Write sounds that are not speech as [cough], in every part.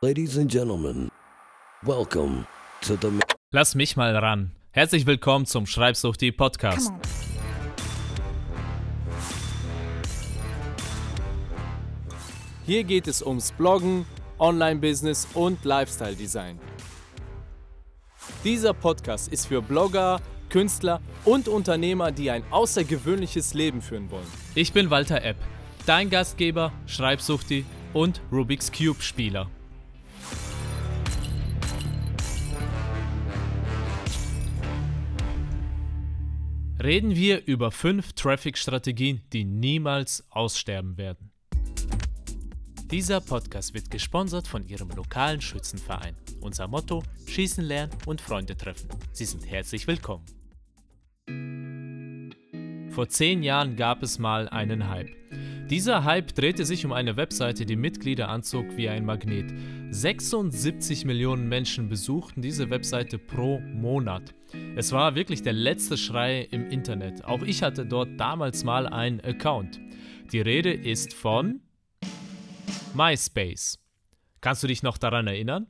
Ladies and gentlemen, welcome to the. Lass mich mal ran. Herzlich willkommen zum Schreibsucht die Podcast. Hier geht es ums Bloggen, Online-Business und Lifestyle-Design. Dieser Podcast ist für Blogger, Künstler und Unternehmer, die ein außergewöhnliches Leben führen wollen. Ich bin Walter Epp, dein Gastgeber, Schreibsuchti und Rubik's Cube Reden wir über fünf Traffic-Strategien, die niemals aussterben werden. Dieser Podcast wird gesponsert von Ihrem lokalen Schützenverein. Unser Motto: Schießen lernen und Freunde treffen. Sie sind herzlich willkommen. Vor zehn Jahren gab es mal einen Hype. Dieser Hype drehte sich um eine Webseite, die Mitglieder anzog wie ein Magnet. 76 Millionen Menschen besuchten diese Webseite pro Monat. Es war wirklich der letzte Schrei im Internet. Auch ich hatte dort damals mal einen Account. Die Rede ist von MySpace. Kannst du dich noch daran erinnern?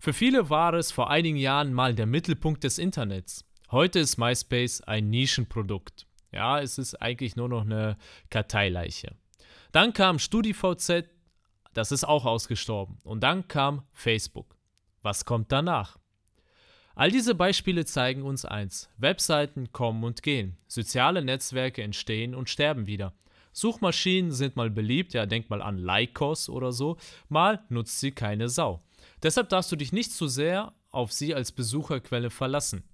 Für viele war es vor einigen Jahren mal der Mittelpunkt des Internets. Heute ist MySpace ein Nischenprodukt. Ja, es ist eigentlich nur noch eine Karteileiche. Dann kam StudiVZ, das ist auch ausgestorben. Und dann kam Facebook. Was kommt danach? All diese Beispiele zeigen uns eins. Webseiten kommen und gehen. Soziale Netzwerke entstehen und sterben wieder. Suchmaschinen sind mal beliebt, ja, denk mal an Lycos oder so, mal nutzt sie keine Sau. Deshalb darfst du dich nicht zu sehr auf sie als Besucherquelle verlassen.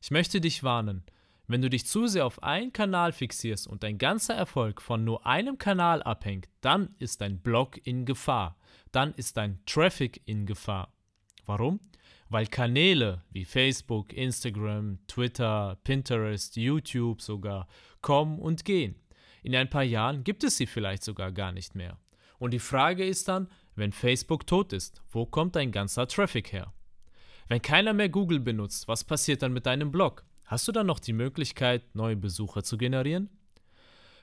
Ich möchte dich warnen, wenn du dich zu sehr auf einen Kanal fixierst und dein ganzer Erfolg von nur einem Kanal abhängt, dann ist dein Blog in Gefahr. Dann ist dein Traffic in Gefahr. Warum? Weil Kanäle wie Facebook, Instagram, Twitter, Pinterest, YouTube sogar kommen und gehen. In ein paar Jahren gibt es sie vielleicht sogar gar nicht mehr. Und die Frage ist dann, wenn Facebook tot ist, wo kommt dein ganzer Traffic her? Wenn keiner mehr Google benutzt, was passiert dann mit deinem Blog? Hast du dann noch die Möglichkeit, neue Besucher zu generieren?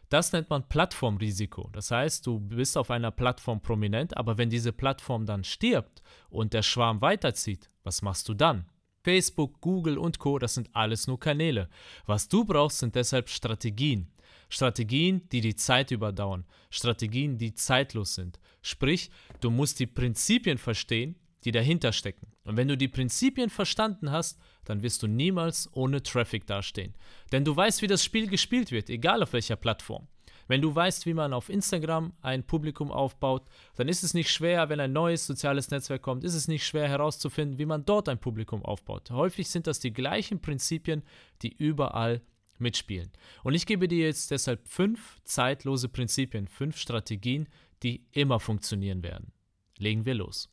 Das nennt man Plattformrisiko. Das heißt, du bist auf einer Plattform prominent, aber wenn diese Plattform dann stirbt und der Schwarm weiterzieht, was machst du dann? Facebook, Google und Co, das sind alles nur Kanäle. Was du brauchst, sind deshalb Strategien. Strategien, die die Zeit überdauern. Strategien, die zeitlos sind. Sprich, du musst die Prinzipien verstehen, die dahinter stecken. Und wenn du die Prinzipien verstanden hast, dann wirst du niemals ohne Traffic dastehen. Denn du weißt, wie das Spiel gespielt wird, egal auf welcher Plattform. Wenn du weißt, wie man auf Instagram ein Publikum aufbaut, dann ist es nicht schwer, wenn ein neues soziales Netzwerk kommt, ist es nicht schwer herauszufinden, wie man dort ein Publikum aufbaut. Häufig sind das die gleichen Prinzipien, die überall mitspielen. Und ich gebe dir jetzt deshalb fünf zeitlose Prinzipien, fünf Strategien, die immer funktionieren werden. Legen wir los.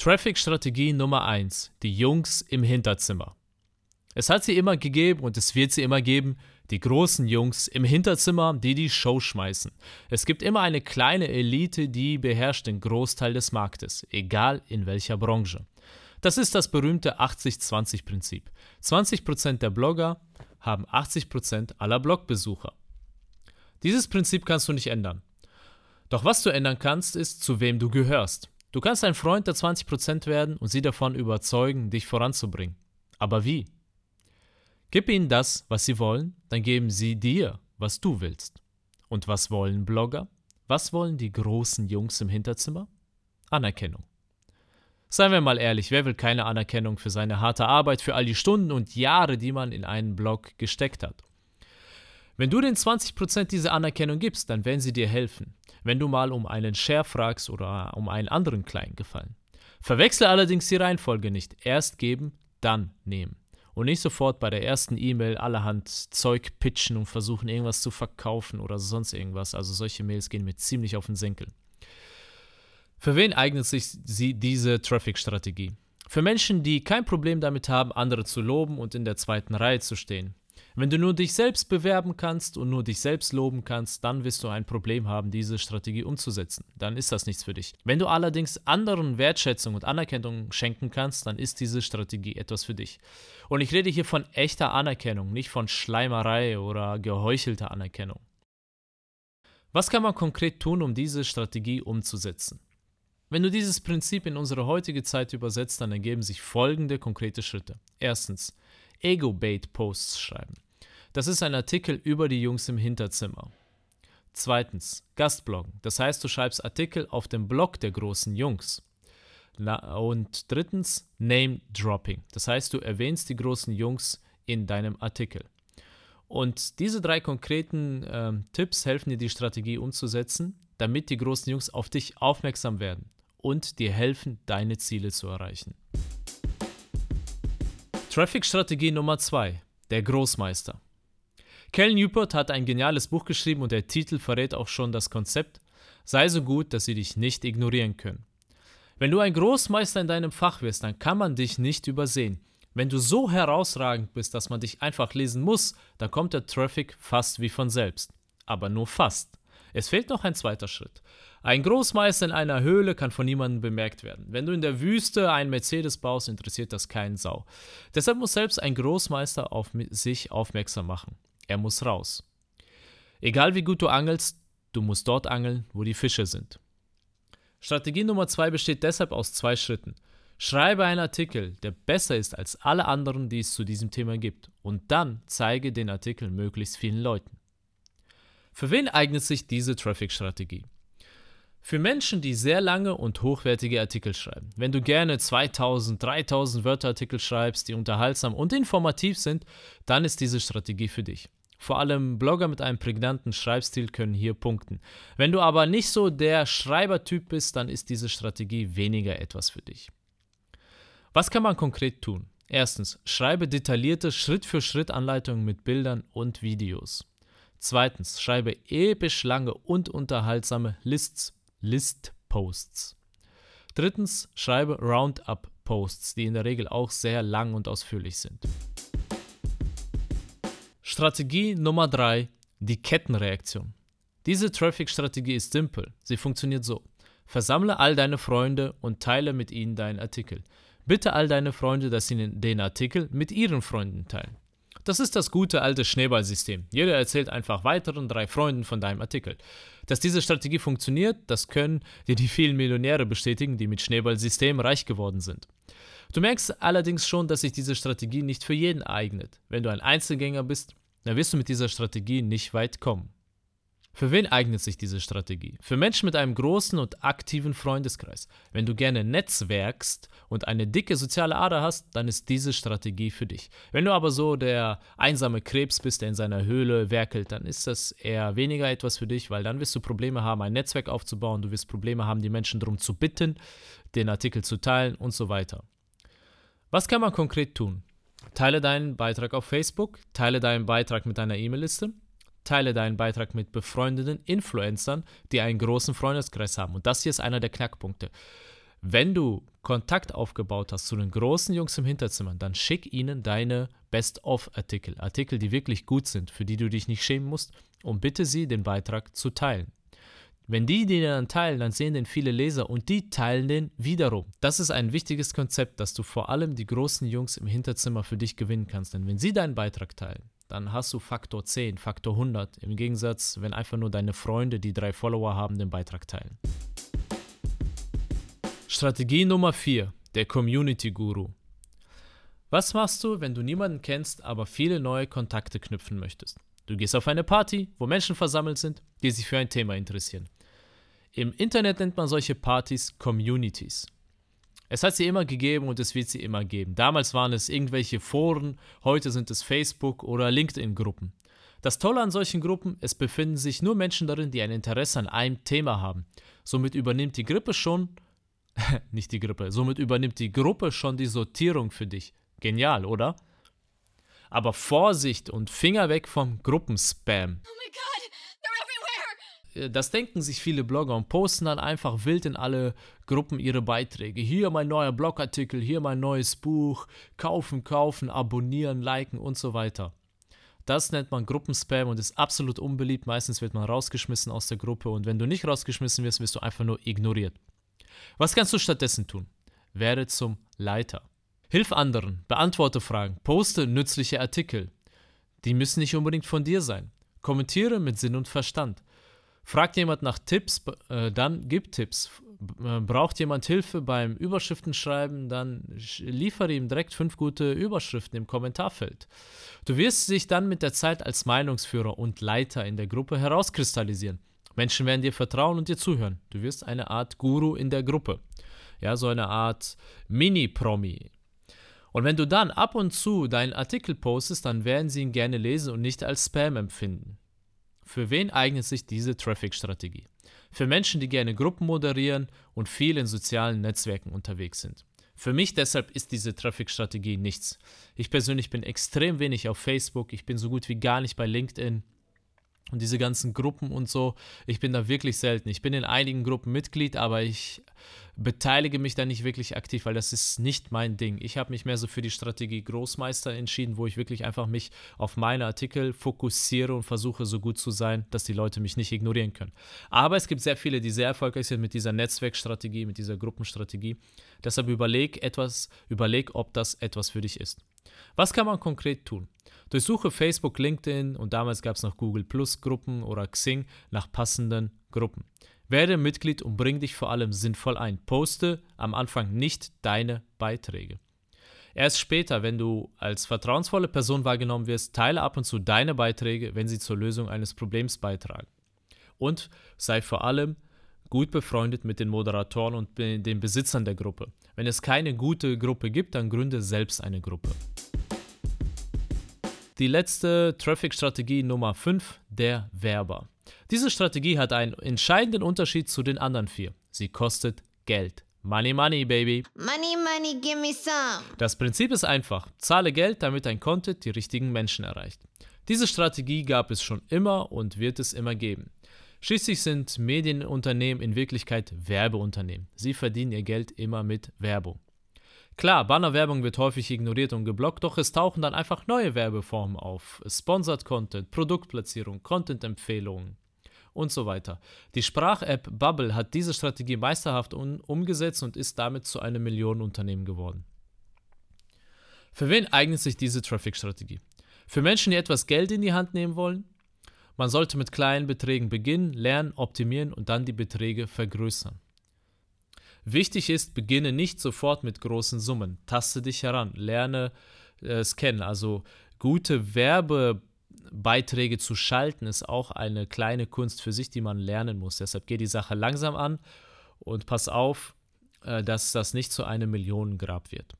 Traffic-Strategie Nummer 1. Die Jungs im Hinterzimmer. Es hat sie immer gegeben und es wird sie immer geben, die großen Jungs im Hinterzimmer, die die Show schmeißen. Es gibt immer eine kleine Elite, die beherrscht den Großteil des Marktes, egal in welcher Branche. Das ist das berühmte 80-20-Prinzip. 20% der Blogger haben 80% aller Blogbesucher. Dieses Prinzip kannst du nicht ändern. Doch was du ändern kannst, ist, zu wem du gehörst. Du kannst ein Freund der 20% werden und sie davon überzeugen, dich voranzubringen. Aber wie? Gib ihnen das, was sie wollen, dann geben sie dir, was du willst. Und was wollen Blogger? Was wollen die großen Jungs im Hinterzimmer? Anerkennung. Seien wir mal ehrlich, wer will keine Anerkennung für seine harte Arbeit, für all die Stunden und Jahre, die man in einen Blog gesteckt hat? Wenn du den 20% diese Anerkennung gibst, dann werden sie dir helfen, wenn du mal um einen Share fragst oder um einen anderen kleinen Gefallen. Verwechsle allerdings die Reihenfolge nicht. Erst geben, dann nehmen. Und nicht sofort bei der ersten E-Mail allerhand Zeug pitchen und versuchen, irgendwas zu verkaufen oder sonst irgendwas. Also solche Mails gehen mir ziemlich auf den Senkel. Für wen eignet sich diese Traffic-Strategie? Für Menschen, die kein Problem damit haben, andere zu loben und in der zweiten Reihe zu stehen. Wenn du nur dich selbst bewerben kannst und nur dich selbst loben kannst, dann wirst du ein Problem haben, diese Strategie umzusetzen. Dann ist das nichts für dich. Wenn du allerdings anderen Wertschätzung und Anerkennung schenken kannst, dann ist diese Strategie etwas für dich. Und ich rede hier von echter Anerkennung, nicht von Schleimerei oder geheuchelter Anerkennung. Was kann man konkret tun, um diese Strategie umzusetzen? Wenn du dieses Prinzip in unsere heutige Zeit übersetzt, dann ergeben sich folgende konkrete Schritte. Erstens, Ego-Bait-Posts schreiben. Das ist ein Artikel über die Jungs im Hinterzimmer. Zweitens, Gastbloggen. Das heißt, du schreibst Artikel auf dem Blog der großen Jungs. Na, und drittens, Name Dropping. Das heißt, du erwähnst die großen Jungs in deinem Artikel. Und diese drei konkreten äh, Tipps helfen dir, die Strategie umzusetzen, damit die großen Jungs auf dich aufmerksam werden und dir helfen, deine Ziele zu erreichen. Traffic-Strategie Nummer 2. Der Großmeister. Cal Newport hat ein geniales Buch geschrieben und der Titel verrät auch schon das Konzept. Sei so gut, dass sie dich nicht ignorieren können. Wenn du ein Großmeister in deinem Fach wirst, dann kann man dich nicht übersehen. Wenn du so herausragend bist, dass man dich einfach lesen muss, dann kommt der Traffic fast wie von selbst. Aber nur fast. Es fehlt noch ein zweiter Schritt. Ein Großmeister in einer Höhle kann von niemandem bemerkt werden. Wenn du in der Wüste einen Mercedes baust, interessiert das keinen Sau. Deshalb muss selbst ein Großmeister auf sich aufmerksam machen. Er muss raus. Egal wie gut du angelst, du musst dort angeln, wo die Fische sind. Strategie Nummer zwei besteht deshalb aus zwei Schritten. Schreibe einen Artikel, der besser ist als alle anderen, die es zu diesem Thema gibt, und dann zeige den Artikel möglichst vielen Leuten. Für wen eignet sich diese Traffic-Strategie? Für Menschen, die sehr lange und hochwertige Artikel schreiben. Wenn du gerne 2000, 3000 Wörter Artikel schreibst, die unterhaltsam und informativ sind, dann ist diese Strategie für dich. Vor allem Blogger mit einem prägnanten Schreibstil können hier punkten. Wenn du aber nicht so der Schreibertyp bist, dann ist diese Strategie weniger etwas für dich. Was kann man konkret tun? Erstens, schreibe detaillierte Schritt-für-Schritt-Anleitungen mit Bildern und Videos. Zweitens, schreibe episch lange und unterhaltsame Lists, List-Posts. Drittens, schreibe Roundup-Posts, die in der Regel auch sehr lang und ausführlich sind. Strategie Nummer 3, die Kettenreaktion. Diese Traffic-Strategie ist simpel. Sie funktioniert so. Versammle all deine Freunde und teile mit ihnen deinen Artikel. Bitte all deine Freunde, dass sie den Artikel mit ihren Freunden teilen. Das ist das gute alte Schneeballsystem. Jeder erzählt einfach weiteren drei Freunden von deinem Artikel. Dass diese Strategie funktioniert, das können dir die vielen Millionäre bestätigen, die mit Schneeballsystem reich geworden sind. Du merkst allerdings schon, dass sich diese Strategie nicht für jeden eignet. Wenn du ein Einzelgänger bist, dann wirst du mit dieser Strategie nicht weit kommen. Für wen eignet sich diese Strategie? Für Menschen mit einem großen und aktiven Freundeskreis. Wenn du gerne netzwerkst und eine dicke soziale Ader hast, dann ist diese Strategie für dich. Wenn du aber so der einsame Krebs bist, der in seiner Höhle werkelt, dann ist das eher weniger etwas für dich, weil dann wirst du Probleme haben, ein Netzwerk aufzubauen, du wirst Probleme haben, die Menschen darum zu bitten, den Artikel zu teilen und so weiter. Was kann man konkret tun? Teile deinen Beitrag auf Facebook, teile deinen Beitrag mit deiner E-Mail-Liste, teile deinen Beitrag mit befreundeten Influencern, die einen großen Freundeskreis haben. Und das hier ist einer der Knackpunkte. Wenn du Kontakt aufgebaut hast zu den großen Jungs im Hinterzimmer, dann schick ihnen deine Best-of-Artikel. Artikel, die wirklich gut sind, für die du dich nicht schämen musst, und bitte sie, den Beitrag zu teilen. Wenn die den dann teilen, dann sehen den viele Leser und die teilen den wiederum. Das ist ein wichtiges Konzept, dass du vor allem die großen Jungs im Hinterzimmer für dich gewinnen kannst. Denn wenn sie deinen Beitrag teilen, dann hast du Faktor 10, Faktor 100. Im Gegensatz, wenn einfach nur deine Freunde, die drei Follower haben, den Beitrag teilen. Strategie Nummer 4, der Community Guru. Was machst du, wenn du niemanden kennst, aber viele neue Kontakte knüpfen möchtest? Du gehst auf eine Party, wo Menschen versammelt sind, die sich für ein Thema interessieren. Im Internet nennt man solche Partys Communities. Es hat sie immer gegeben und es wird sie immer geben. Damals waren es irgendwelche Foren, heute sind es Facebook- oder LinkedIn-Gruppen. Das Tolle an solchen Gruppen, es befinden sich nur Menschen darin, die ein Interesse an einem Thema haben. Somit übernimmt die Grippe schon, [laughs] nicht die Grippe, somit übernimmt die Gruppe schon die Sortierung für dich. Genial, oder? Aber Vorsicht und Finger weg vom Gruppenspam. Oh my God. Äh, das denken sich viele Blogger und posten dann einfach wild in alle Gruppen ihre Beiträge. Hier mein neuer Blogartikel, hier mein neues Buch, kaufen, kaufen, abonnieren, liken und so weiter. Das nennt man Gruppenspam und ist absolut unbeliebt. Meistens wird man rausgeschmissen aus der Gruppe und wenn du nicht rausgeschmissen wirst, wirst du einfach nur ignoriert. Was kannst du stattdessen tun? Werde zum Leiter. Hilf anderen, beantworte Fragen, poste nützliche Artikel. Die müssen nicht unbedingt von dir sein. Kommentiere mit Sinn und Verstand. Fragt jemand nach Tipps, äh, dann gib Tipps. äh, braucht jemand Hilfe beim Überschriften schreiben, dann liefere ihm direkt fünf gute Überschriften im Kommentarfeld. Du wirst dich dann mit der Zeit als Meinungsführer und Leiter in der Gruppe herauskristallisieren. Menschen werden dir vertrauen und dir zuhören. Du wirst eine Art Guru in der Gruppe. Ja, so eine Art Mini-Promi. Und wenn du dann ab und zu deinen Artikel postest, dann werden sie ihn gerne lesen und nicht als Spam empfinden. Für wen eignet sich diese Traffic-Strategie? Für Menschen, die gerne Gruppen moderieren und viel in sozialen Netzwerken unterwegs sind. Für mich deshalb ist diese Traffic-Strategie nichts. Ich persönlich bin extrem wenig auf Facebook, ich bin so gut wie gar nicht bei LinkedIn. Und diese ganzen Gruppen und so, ich bin da wirklich selten. Ich bin in einigen Gruppen Mitglied, aber ich beteilige mich da nicht wirklich aktiv, weil das ist nicht mein Ding. Ich habe mich mehr so für die Strategie Großmeister entschieden, wo ich wirklich einfach mich auf meine Artikel fokussiere und versuche so gut zu sein, dass die Leute mich nicht ignorieren können. Aber es gibt sehr viele, die sehr erfolgreich sind mit dieser Netzwerkstrategie, mit dieser Gruppenstrategie. Deshalb überleg etwas, überleg, ob das etwas für dich ist. Was kann man konkret tun? Durchsuche Facebook, LinkedIn und damals gab es noch Google Plus Gruppen oder Xing nach passenden Gruppen. Werde Mitglied und bring dich vor allem sinnvoll ein. Poste am Anfang nicht deine Beiträge. Erst später, wenn du als vertrauensvolle Person wahrgenommen wirst, teile ab und zu deine Beiträge, wenn sie zur Lösung eines Problems beitragen. Und sei vor allem gut befreundet mit den Moderatoren und den Besitzern der Gruppe. Wenn es keine gute Gruppe gibt, dann gründe selbst eine Gruppe. Die letzte Traffic-Strategie Nummer 5, der Werber. Diese Strategie hat einen entscheidenden Unterschied zu den anderen vier. Sie kostet Geld. Money, money, baby. Money, money, give me some. Das Prinzip ist einfach. Zahle Geld, damit dein Content die richtigen Menschen erreicht. Diese Strategie gab es schon immer und wird es immer geben. Schließlich sind Medienunternehmen in Wirklichkeit Werbeunternehmen. Sie verdienen ihr Geld immer mit Werbung. Klar, Bannerwerbung wird häufig ignoriert und geblockt, doch es tauchen dann einfach neue Werbeformen auf. Sponsored Content, Produktplatzierung, Content-Empfehlungen und so weiter. Die Sprach-App Bubble hat diese Strategie meisterhaft umgesetzt und ist damit zu einem Millionenunternehmen geworden. Für wen eignet sich diese Traffic-Strategie? Für Menschen, die etwas Geld in die Hand nehmen wollen? Man sollte mit kleinen Beträgen beginnen, lernen, optimieren und dann die Beträge vergrößern. Wichtig ist, beginne nicht sofort mit großen Summen. Taste dich heran, lerne äh, es kennen. Also gute Werbebeiträge zu schalten ist auch eine kleine Kunst für sich, die man lernen muss. Deshalb geh die Sache langsam an und pass auf, äh, dass das nicht zu einem Millionengrab wird.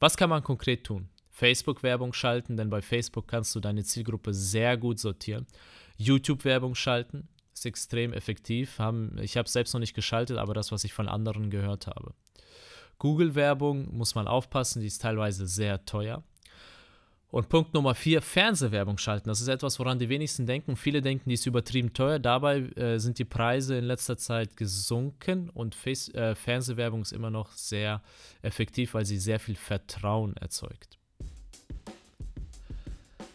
Was kann man konkret tun? Facebook-Werbung schalten, denn bei Facebook kannst du deine Zielgruppe sehr gut sortieren. YouTube-Werbung schalten, ist extrem effektiv. Haben, ich habe es selbst noch nicht geschaltet, aber das, was ich von anderen gehört habe. Google-Werbung muss man aufpassen, die ist teilweise sehr teuer. Und Punkt Nummer vier, Fernsehwerbung schalten. Das ist etwas, woran die wenigsten denken. Viele denken, die ist übertrieben teuer. Dabei äh, sind die Preise in letzter Zeit gesunken und Face äh, Fernsehwerbung ist immer noch sehr effektiv, weil sie sehr viel Vertrauen erzeugt.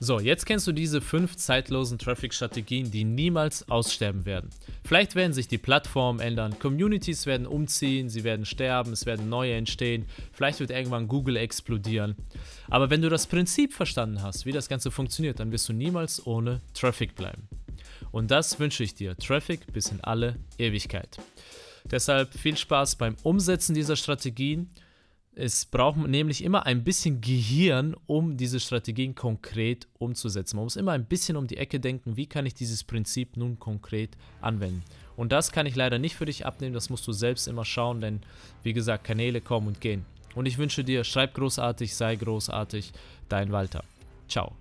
So, jetzt kennst du diese fünf zeitlosen Traffic-Strategien, die niemals aussterben werden. Vielleicht werden sich die Plattformen ändern, Communities werden umziehen, sie werden sterben, es werden neue entstehen, vielleicht wird irgendwann Google explodieren. Aber wenn du das Prinzip verstanden hast, wie das Ganze funktioniert, dann wirst du niemals ohne Traffic bleiben. Und das wünsche ich dir, Traffic bis in alle Ewigkeit. Deshalb viel Spaß beim Umsetzen dieser Strategien es braucht nämlich immer ein bisschen Gehirn, um diese Strategien konkret umzusetzen. Man muss immer ein bisschen um die Ecke denken, wie kann ich dieses Prinzip nun konkret anwenden. Und das kann ich leider nicht für dich abnehmen, das musst du selbst immer schauen, denn wie gesagt, Kanäle kommen und gehen. Und ich wünsche dir, schreib großartig, sei großartig, dein Walter. Ciao.